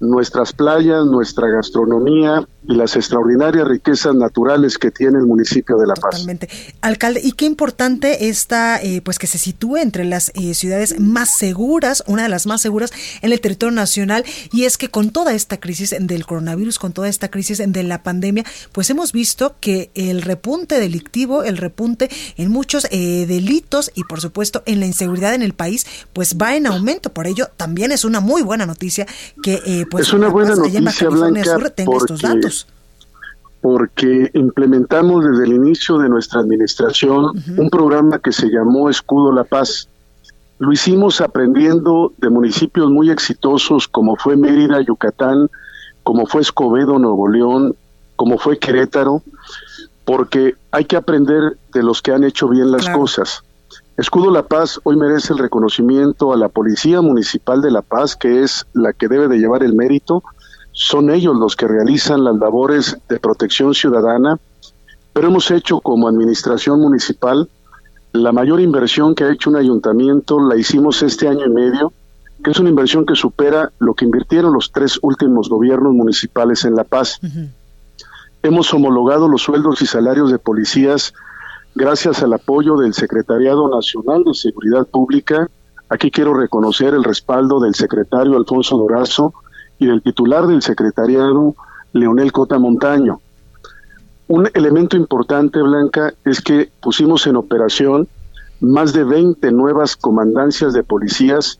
nuestras playas, nuestra gastronomía y las extraordinarias riquezas naturales que tiene el municipio de La Paz. Totalmente. Alcalde, y qué importante está eh, pues que se sitúe entre las eh, ciudades más seguras, una de las más seguras en el territorio nacional, y es que con toda esta crisis del coronavirus, con toda esta crisis de la pandemia, pues hemos visto que el repunte delictivo, el repunte en muchos eh, delitos y por supuesto en la inseguridad en el país, pues va en aumento. Por ello, también es una muy buena noticia que pues es una buena noticia, Blanca, porque, porque implementamos desde el inicio de nuestra administración un programa que se llamó Escudo La Paz. Lo hicimos aprendiendo de municipios muy exitosos como fue Mérida, Yucatán, como fue Escobedo, Nuevo León, como fue Querétaro, porque hay que aprender de los que han hecho bien las cosas. Escudo La Paz hoy merece el reconocimiento a la Policía Municipal de La Paz, que es la que debe de llevar el mérito. Son ellos los que realizan las labores de protección ciudadana, pero hemos hecho como administración municipal la mayor inversión que ha hecho un ayuntamiento, la hicimos este año y medio, que es una inversión que supera lo que invirtieron los tres últimos gobiernos municipales en La Paz. Hemos homologado los sueldos y salarios de policías gracias al apoyo del Secretariado Nacional de Seguridad Pública. Aquí quiero reconocer el respaldo del secretario Alfonso Dorazo y del titular del secretariado, Leonel Cota Montaño. Un elemento importante, Blanca, es que pusimos en operación más de 20 nuevas comandancias de policías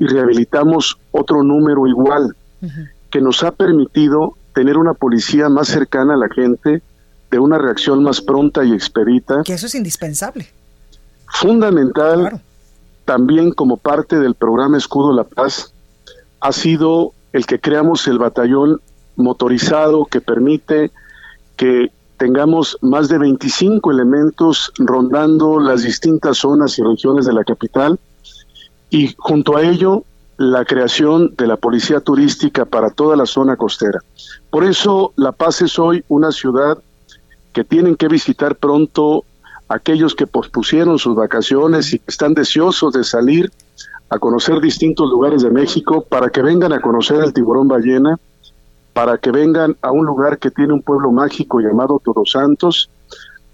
y rehabilitamos otro número igual, que nos ha permitido tener una policía más cercana a la gente, de una reacción más pronta y expedita. Que eso es indispensable. Fundamental, también como parte del programa Escudo La Paz, ha sido el que creamos el batallón motorizado que permite que tengamos más de 25 elementos rondando las distintas zonas y regiones de la capital y junto a ello la creación de la policía turística para toda la zona costera. Por eso La Paz es hoy una ciudad que tienen que visitar pronto aquellos que pospusieron sus vacaciones y que están deseosos de salir a conocer distintos lugares de México para que vengan a conocer el tiburón ballena, para que vengan a un lugar que tiene un pueblo mágico llamado Todos Santos,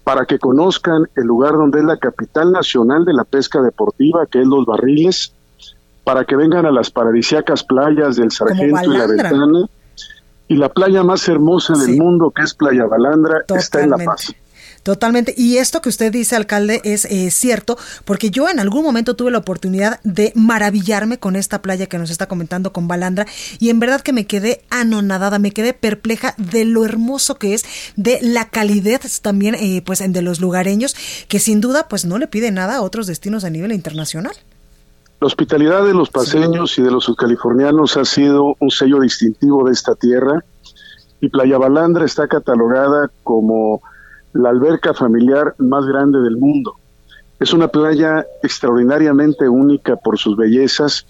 para que conozcan el lugar donde es la capital nacional de la pesca deportiva, que es Los Barriles, para que vengan a las paradisíacas playas del Sargento y la Ventana, y la playa más hermosa del mundo, que es Playa Balandra, está en La Paz. Totalmente. Y esto que usted dice, alcalde, es eh, cierto, porque yo en algún momento tuve la oportunidad de maravillarme con esta playa que nos está comentando con Balandra y en verdad que me quedé anonadada, me quedé perpleja de lo hermoso que es, de la calidez también, eh, pues, de los lugareños, que sin duda, pues, no le pide nada a otros destinos a nivel internacional. La hospitalidad de los paseños y de los subcalifornianos ha sido un sello distintivo de esta tierra y Playa Balandra está catalogada como la alberca familiar más grande del mundo. Es una playa extraordinariamente única por sus bellezas.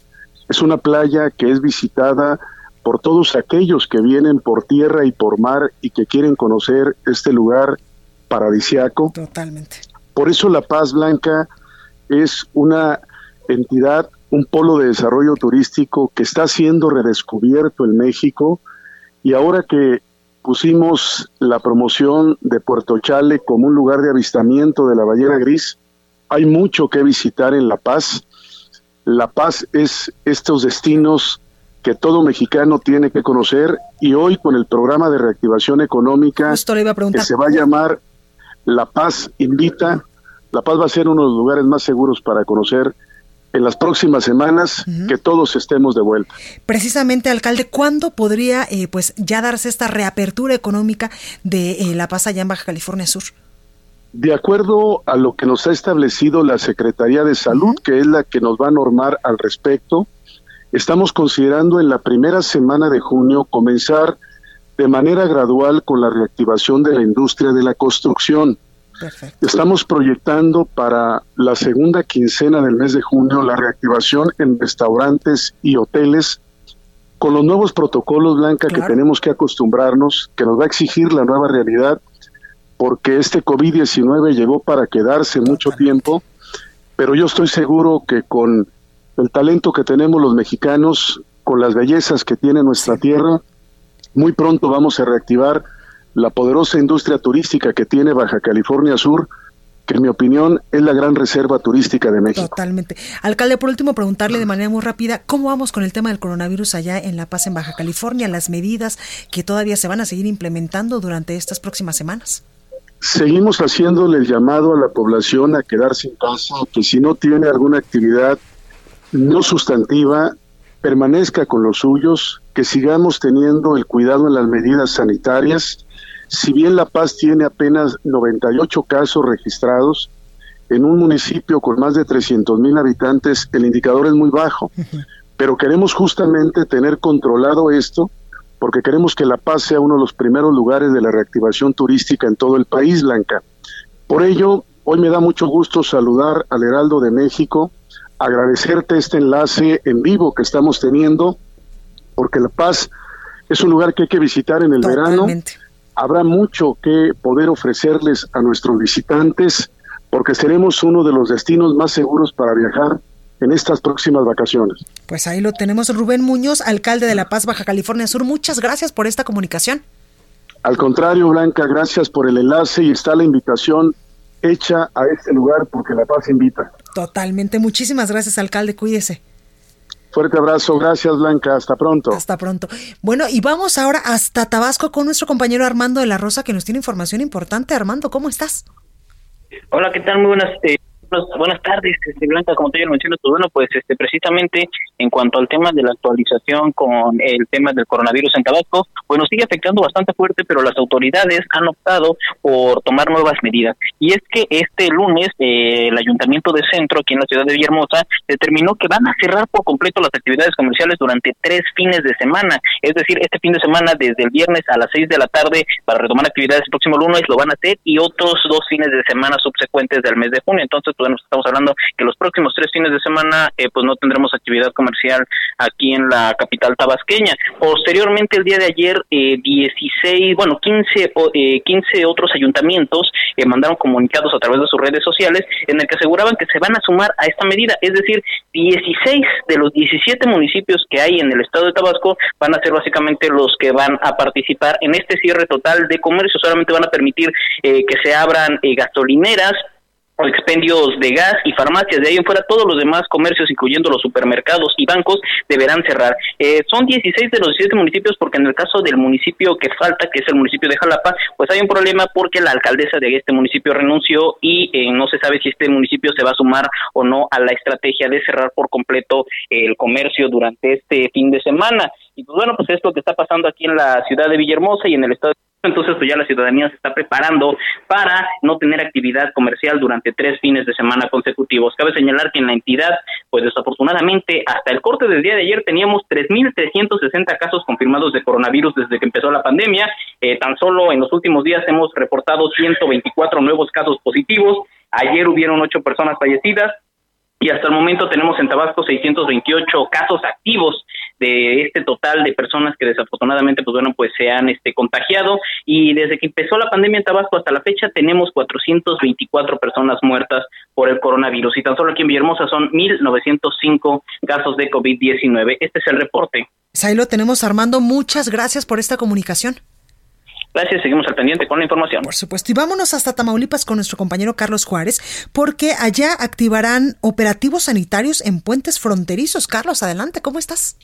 Es una playa que es visitada por todos aquellos que vienen por tierra y por mar y que quieren conocer este lugar paradisiaco. Totalmente. Por eso La Paz Blanca es una entidad, un polo de desarrollo turístico que está siendo redescubierto en México y ahora que pusimos la promoción de Puerto Chale como un lugar de avistamiento de la ballena gris. Hay mucho que visitar en La Paz. La Paz es estos destinos que todo mexicano tiene que conocer y hoy con el programa de reactivación económica que se va a llamar La Paz Invita, La Paz va a ser uno de los lugares más seguros para conocer en las próximas semanas que todos estemos de vuelta. Precisamente, alcalde, ¿cuándo podría eh, pues ya darse esta reapertura económica de eh, La Paz allá en Baja California Sur? De acuerdo a lo que nos ha establecido la Secretaría de Salud, que es la que nos va a normar al respecto, estamos considerando en la primera semana de junio comenzar de manera gradual con la reactivación de la industria de la construcción. Estamos proyectando para la segunda quincena del mes de junio la reactivación en restaurantes y hoteles con los nuevos protocolos, Blanca, que tenemos que acostumbrarnos, que nos va a exigir la nueva realidad, porque este COVID-19 llegó para quedarse mucho tiempo, pero yo estoy seguro que con el talento que tenemos los mexicanos, con las bellezas que tiene nuestra tierra, muy pronto vamos a reactivar la poderosa industria turística que tiene Baja California Sur, que en mi opinión es la gran reserva turística de México. Totalmente. Alcalde, por último, preguntarle de manera muy rápida, ¿cómo vamos con el tema del coronavirus allá en La Paz, en Baja California, las medidas que todavía se van a seguir implementando durante estas próximas semanas? Seguimos haciéndole el llamado a la población a quedarse en casa, que si no tiene alguna actividad no sustantiva, permanezca con los suyos, que sigamos teniendo el cuidado en las medidas sanitarias, si bien La Paz tiene apenas 98 casos registrados, en un municipio con más de 300 mil habitantes el indicador es muy bajo, pero queremos justamente tener controlado esto porque queremos que La Paz sea uno de los primeros lugares de la reactivación turística en todo el país, Blanca. Por ello, hoy me da mucho gusto saludar al Heraldo de México, agradecerte este enlace en vivo que estamos teniendo, porque La Paz es un lugar que hay que visitar en el verano habrá mucho que poder ofrecerles a nuestros visitantes porque seremos uno de los destinos más seguros para viajar en estas próximas vacaciones. Pues ahí lo tenemos, Rubén Muñoz, alcalde de La Paz, Baja California Sur. Muchas gracias por esta comunicación. Al contrario, Blanca, gracias por el enlace y está la invitación hecha a este lugar porque La Paz invita. Totalmente. Muchísimas gracias, alcalde. Cuídese. Fuerte abrazo, gracias Blanca, hasta pronto. Hasta pronto. Bueno, y vamos ahora hasta Tabasco con nuestro compañero Armando de la Rosa que nos tiene información importante. Armando, ¿cómo estás? Hola, ¿qué tal? Muy buenas eh, buenas tardes, este, Blanca, como te mencionas, pues bueno, pues este, precisamente en cuanto al tema de la actualización con el tema del coronavirus en Tabasco, bueno, sigue afectando bastante fuerte, pero las autoridades han optado por tomar nuevas medidas. Y es que este lunes eh, el Ayuntamiento de Centro, aquí en la ciudad de Villahermosa, determinó que van a cerrar por completo las actividades comerciales durante tres fines de semana. Es decir, este fin de semana desde el viernes a las seis de la tarde para retomar actividades el próximo lunes lo van a hacer y otros dos fines de semana subsecuentes del mes de junio. Entonces, estamos hablando que los próximos tres fines de semana eh, pues no tendremos actividad comercial aquí en la capital tabasqueña. Posteriormente, el día de ayer, eh, 16, bueno, 15, eh, 15 otros ayuntamientos eh, mandaron comunicados a través de sus redes sociales en el que aseguraban que se van a sumar a esta medida, es decir, 16 de los 17 municipios que hay en el estado de Tabasco van a ser básicamente los que van a participar en este cierre total de comercio, solamente van a permitir eh, que se abran eh, gasolineras, expendios de gas y farmacias. De ahí en fuera, todos los demás comercios, incluyendo los supermercados y bancos, deberán cerrar. Eh, son 16 de los 17 municipios porque en el caso del municipio que falta, que es el municipio de Jalapa, pues hay un problema porque la alcaldesa de este municipio renunció y eh, no se sabe si este municipio se va a sumar o no a la estrategia de cerrar por completo el comercio durante este fin de semana. Y pues bueno, pues esto que está pasando aquí en la ciudad de Villahermosa y en el estado de entonces pues ya la ciudadanía se está preparando para no tener actividad comercial durante tres fines de semana consecutivos. Cabe señalar que en la entidad, pues desafortunadamente, hasta el corte del día de ayer teníamos 3.360 casos confirmados de coronavirus desde que empezó la pandemia. Eh, tan solo en los últimos días hemos reportado 124 nuevos casos positivos. Ayer hubieron ocho personas fallecidas y hasta el momento tenemos en Tabasco 628 casos activos de este total de personas que desafortunadamente pues bueno pues se han este contagiado y desde que empezó la pandemia en Tabasco hasta la fecha tenemos 424 personas muertas por el coronavirus y tan solo aquí en Villahermosa son 1905 casos de COVID-19. Este es el reporte. Ahí lo tenemos Armando, muchas gracias por esta comunicación. Gracias, seguimos al pendiente con la información. Por supuesto, y vámonos hasta Tamaulipas con nuestro compañero Carlos Juárez, porque allá activarán operativos sanitarios en puentes fronterizos. Carlos, adelante, ¿cómo estás?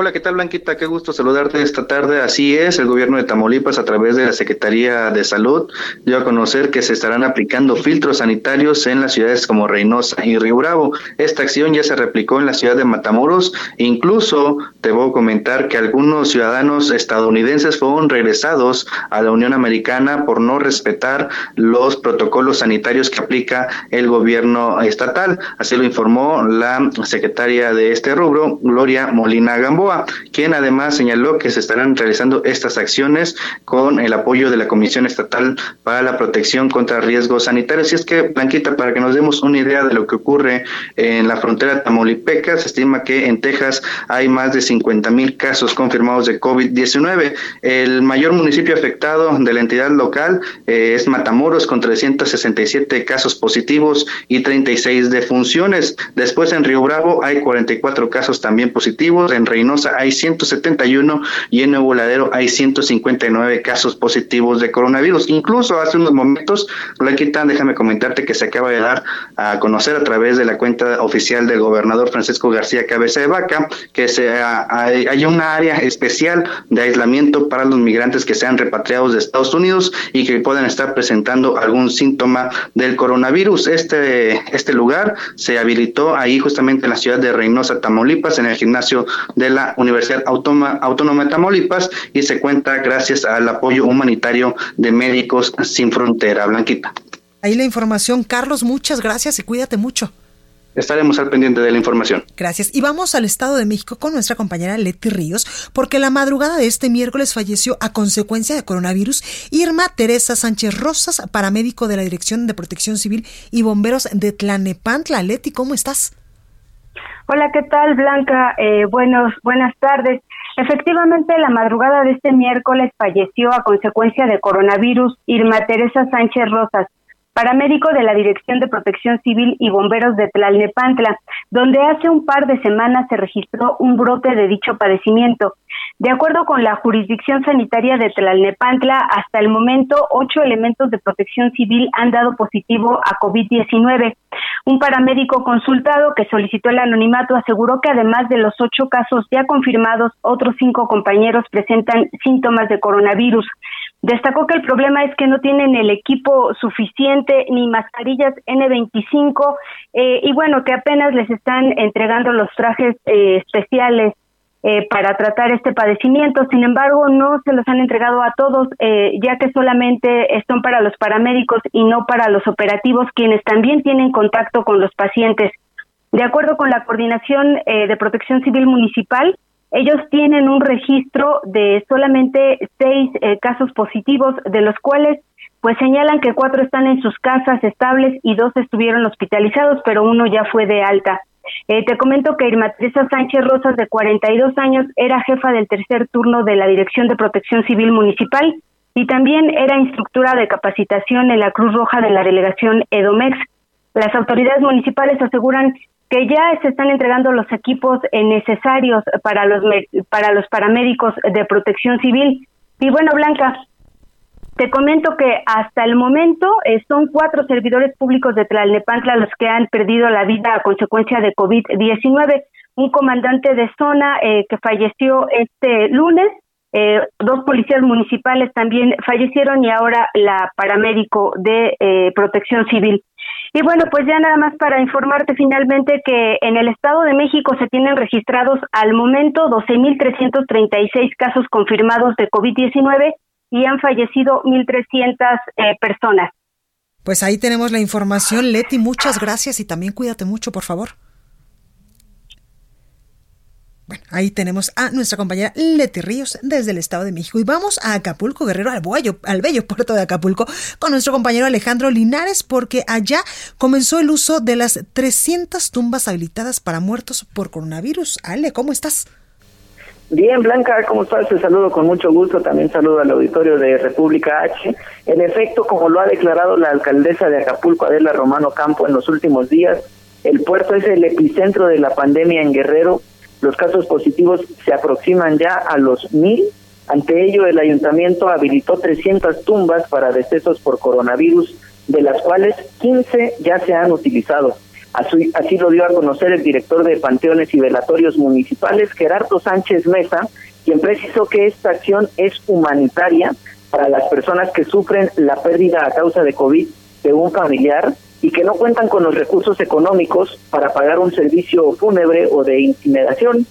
Hola, ¿qué tal Blanquita? Qué gusto saludarte esta tarde. Así es, el gobierno de Tamaulipas a través de la Secretaría de Salud dio a conocer que se estarán aplicando filtros sanitarios en las ciudades como Reynosa y Río Bravo. Esta acción ya se replicó en la ciudad de Matamoros. Incluso te voy a comentar que algunos ciudadanos estadounidenses fueron regresados a la Unión Americana por no respetar los protocolos sanitarios que aplica el gobierno estatal. Así lo informó la secretaria de este rubro, Gloria Molina Gamboa quien además señaló que se estarán realizando estas acciones con el apoyo de la Comisión Estatal para la Protección contra Riesgos Sanitarios. Y es que, Blanquita, para que nos demos una idea de lo que ocurre en la frontera tamaulipeca, se estima que en Texas hay más de 50 mil casos confirmados de COVID-19. El mayor municipio afectado de la entidad local eh, es Matamoros, con 367 casos positivos y 36 defunciones. Después en Río Bravo hay 44 casos también positivos. En Reynosa hay 171 y en Nuevo Ladero hay 159 casos positivos de coronavirus. Incluso hace unos momentos, Blanquita, déjame comentarte que se acaba de dar a conocer a través de la cuenta oficial del gobernador Francisco García Cabeza de Vaca que se, hay, hay una área especial de aislamiento para los migrantes que sean repatriados de Estados Unidos y que puedan estar presentando algún síntoma del coronavirus. Este, este lugar se habilitó ahí justamente en la ciudad de Reynosa, Tamaulipas, en el gimnasio de la Universidad Autónoma, Autónoma de Tamaulipas y se cuenta gracias al apoyo humanitario de Médicos Sin Frontera. Blanquita. Ahí la información. Carlos, muchas gracias y cuídate mucho. Estaremos al pendiente de la información. Gracias. Y vamos al Estado de México con nuestra compañera Leti Ríos, porque la madrugada de este miércoles falleció a consecuencia de coronavirus Irma Teresa Sánchez Rosas, paramédico de la Dirección de Protección Civil y Bomberos de Tlanepantla. Leti, ¿cómo estás? Hola, ¿qué tal, Blanca? Eh, buenos, buenas tardes. Efectivamente, la madrugada de este miércoles falleció a consecuencia de coronavirus Irma Teresa Sánchez Rosas, paramédico de la Dirección de Protección Civil y Bomberos de Tlalnepantla, donde hace un par de semanas se registró un brote de dicho padecimiento. De acuerdo con la jurisdicción sanitaria de Tlalnepantla, hasta el momento ocho elementos de protección civil han dado positivo a COVID-19. Un paramédico consultado que solicitó el anonimato aseguró que además de los ocho casos ya confirmados, otros cinco compañeros presentan síntomas de coronavirus. Destacó que el problema es que no tienen el equipo suficiente ni mascarillas N25 eh, y bueno, que apenas les están entregando los trajes eh, especiales eh, para tratar este padecimiento. Sin embargo, no se los han entregado a todos, eh, ya que solamente son para los paramédicos y no para los operativos, quienes también tienen contacto con los pacientes. De acuerdo con la Coordinación eh, de Protección Civil Municipal, ellos tienen un registro de solamente seis casos positivos, de los cuales pues señalan que cuatro están en sus casas estables y dos estuvieron hospitalizados, pero uno ya fue de alta. Eh, te comento que Irma Teresa Sánchez Rosas, de 42 años, era jefa del tercer turno de la Dirección de Protección Civil Municipal y también era instructora de capacitación en la Cruz Roja de la delegación Edomex. Las autoridades municipales aseguran que ya se están entregando los equipos necesarios para los para los paramédicos de protección civil. Y bueno, Blanca, te comento que hasta el momento eh, son cuatro servidores públicos de Tlalnepantla los que han perdido la vida a consecuencia de COVID-19. Un comandante de zona eh, que falleció este lunes, dos policías municipales también fallecieron y ahora la paramédico de protección civil. Y bueno, pues ya nada más para informarte finalmente que en el Estado de México se tienen registrados al momento 12.336 casos confirmados de COVID-19 y han fallecido 1.300 eh, personas. Pues ahí tenemos la información, Leti, muchas gracias y también cuídate mucho, por favor. Bueno, ahí tenemos a nuestra compañera Leti Ríos desde el Estado de México. Y vamos a Acapulco, Guerrero, al, al bello puerto de Acapulco, con nuestro compañero Alejandro Linares, porque allá comenzó el uso de las 300 tumbas habilitadas para muertos por coronavirus. Ale, ¿cómo estás? Bien, Blanca, ¿cómo estás? Te saludo con mucho gusto. También saludo al auditorio de República H. En efecto, como lo ha declarado la alcaldesa de Acapulco, Adela Romano Campo, en los últimos días, el puerto es el epicentro de la pandemia en Guerrero los casos positivos se aproximan ya a los mil. Ante ello, el ayuntamiento habilitó 300 tumbas para decesos por coronavirus, de las cuales 15 ya se han utilizado. Así, lo dio a conocer el director de Panteones y Velatorios Municipales, Gerardo Sánchez Mesa, quien precisó que esta acción es humanitaria para las personas que sufren la pérdida a causa de COVID de un familiar y que no cuentan con los recursos económicos para pagar un servicio fúnebre o de incineración.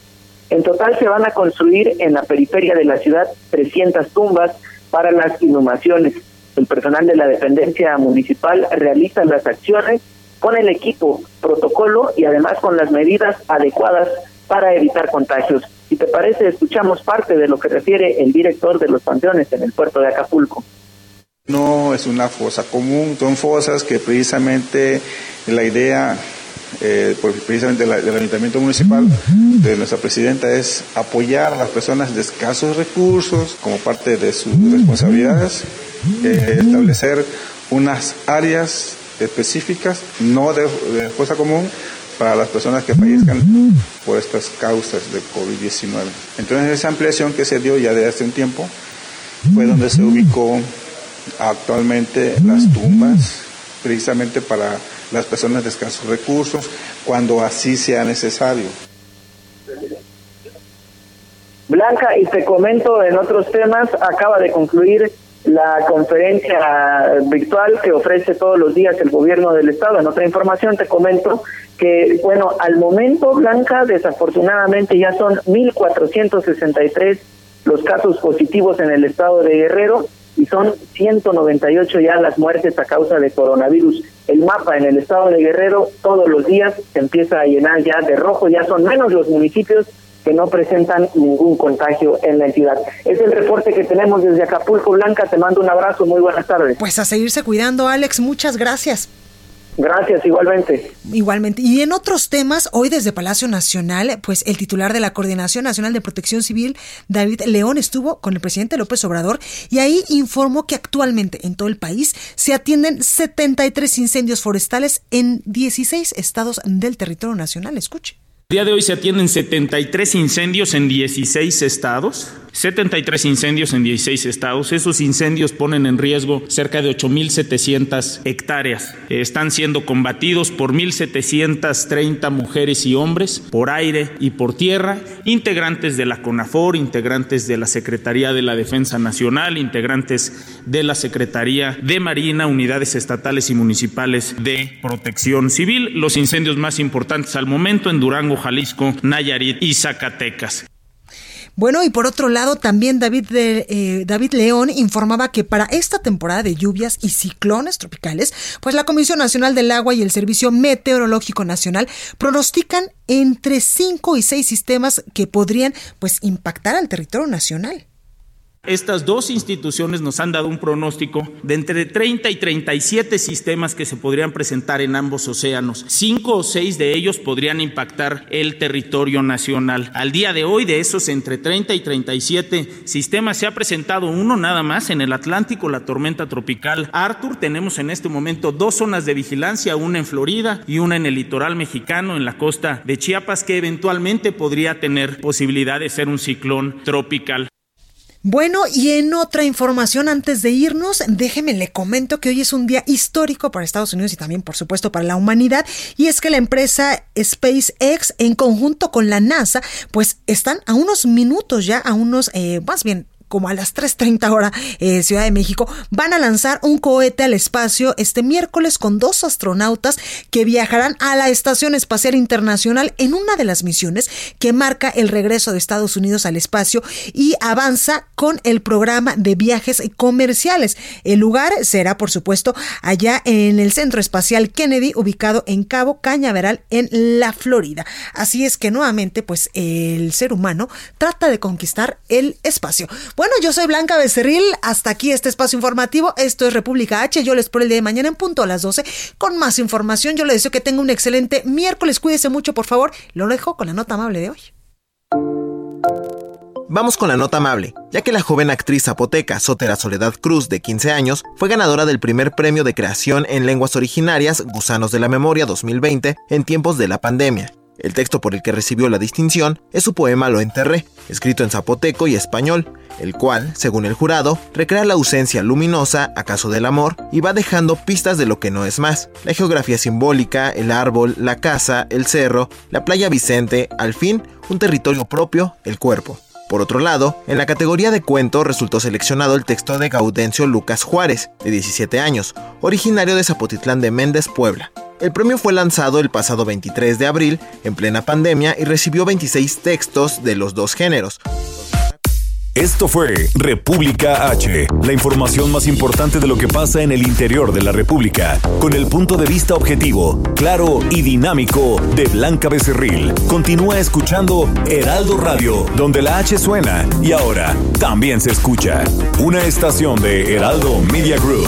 En total se van a construir en la periferia de la ciudad 300 tumbas para las inhumaciones. El personal de la dependencia municipal realiza las acciones con el equipo, protocolo y además con las medidas adecuadas para evitar contagios. Si te parece, escuchamos parte de lo que refiere el director de los panteones en el puerto de Acapulco. No es una fosa común, son fosas que precisamente la idea eh, precisamente del Ayuntamiento Municipal, de nuestra presidenta, es apoyar a las personas de escasos recursos como parte de sus responsabilidades, eh, establecer unas áreas específicas, no de, fosa común, para las personas que fallezcan por estas causas de COVID-19. Entonces esa ampliación que se dio ya de hace un tiempo fue donde se ubicó actualmente las tumbas, precisamente para las personas de escasos recursos, cuando así sea necesario. Blanca, y te comento en otros temas, acaba de concluir la conferencia virtual que ofrece todos los días el gobierno del estado. En otra información te comento que, bueno, al momento, Blanca, desafortunadamente ya son 1.463 los casos positivos en el estado de Guerrero y son 198 ya las muertes a causa de coronavirus. El mapa en el estado de Guerrero todos los días se empieza a llenar ya de rojo, ya son menos los municipios que no presentan ningún contagio en la entidad. Es el reporte que tenemos desde Acapulco Blanca. Te mando un abrazo, muy buenas tardes. Pues a seguirse cuidando, Alex. Muchas gracias. Gracias, igualmente. Igualmente. Y en otros temas, hoy desde Palacio Nacional, pues el titular de la Coordinación Nacional de Protección Civil, David León, estuvo con el presidente López Obrador y ahí informó que actualmente en todo el país se atienden 73 incendios forestales en 16 estados del territorio nacional. Escuche. El día de hoy se atienden 73 incendios en 16 estados. 73 incendios en 16 estados. Esos incendios ponen en riesgo cerca de 8.700 hectáreas. Están siendo combatidos por 1.730 mujeres y hombres por aire y por tierra, integrantes de la CONAFOR, integrantes de la Secretaría de la Defensa Nacional, integrantes de la Secretaría de Marina, unidades estatales y municipales de protección civil. Los incendios más importantes al momento en Durango, Jalisco, Nayarit y Zacatecas. Bueno, y por otro lado, también David, eh, David León informaba que para esta temporada de lluvias y ciclones tropicales, pues la Comisión Nacional del Agua y el Servicio Meteorológico Nacional pronostican entre 5 y 6 sistemas que podrían pues impactar al territorio nacional. Estas dos instituciones nos han dado un pronóstico de entre 30 y 37 sistemas que se podrían presentar en ambos océanos. Cinco o seis de ellos podrían impactar el territorio nacional. Al día de hoy, de esos entre 30 y 37 sistemas, se ha presentado uno nada más en el Atlántico, la tormenta tropical Arthur. Tenemos en este momento dos zonas de vigilancia, una en Florida y una en el litoral mexicano, en la costa de Chiapas, que eventualmente podría tener posibilidad de ser un ciclón tropical. Bueno, y en otra información antes de irnos, déjeme le comento que hoy es un día histórico para Estados Unidos y también, por supuesto, para la humanidad, y es que la empresa SpaceX, en conjunto con la NASA, pues están a unos minutos ya, a unos, eh, más bien, como a las 3.30 hora eh, Ciudad de México, van a lanzar un cohete al espacio este miércoles con dos astronautas que viajarán a la Estación Espacial Internacional en una de las misiones que marca el regreso de Estados Unidos al espacio y avanza con el programa de viajes comerciales. El lugar será, por supuesto, allá en el Centro Espacial Kennedy, ubicado en Cabo Cañaveral, en la Florida. Así es que nuevamente, pues el ser humano trata de conquistar el espacio. Bueno, yo soy Blanca Becerril. Hasta aquí este espacio informativo. Esto es República H. Yo les espero el día de mañana en punto a las 12 con más información. Yo les deseo que tenga un excelente miércoles. Cuídese mucho, por favor. Lo dejo con la nota amable de hoy. Vamos con la nota amable, ya que la joven actriz zapoteca Sotera Soledad Cruz, de 15 años, fue ganadora del primer premio de creación en lenguas originarias Gusanos de la Memoria 2020 en tiempos de la pandemia. El texto por el que recibió la distinción es su poema Lo enterré, escrito en zapoteco y español, el cual, según el jurado, recrea la ausencia luminosa, acaso del amor, y va dejando pistas de lo que no es más. La geografía simbólica, el árbol, la casa, el cerro, la playa Vicente, al fin, un territorio propio, el cuerpo. Por otro lado, en la categoría de cuento resultó seleccionado el texto de Gaudencio Lucas Juárez, de 17 años, originario de Zapotitlán de Méndez, Puebla. El premio fue lanzado el pasado 23 de abril, en plena pandemia, y recibió 26 textos de los dos géneros. Esto fue República H, la información más importante de lo que pasa en el interior de la República, con el punto de vista objetivo, claro y dinámico de Blanca Becerril. Continúa escuchando Heraldo Radio, donde la H suena y ahora también se escucha. Una estación de Heraldo Media Group.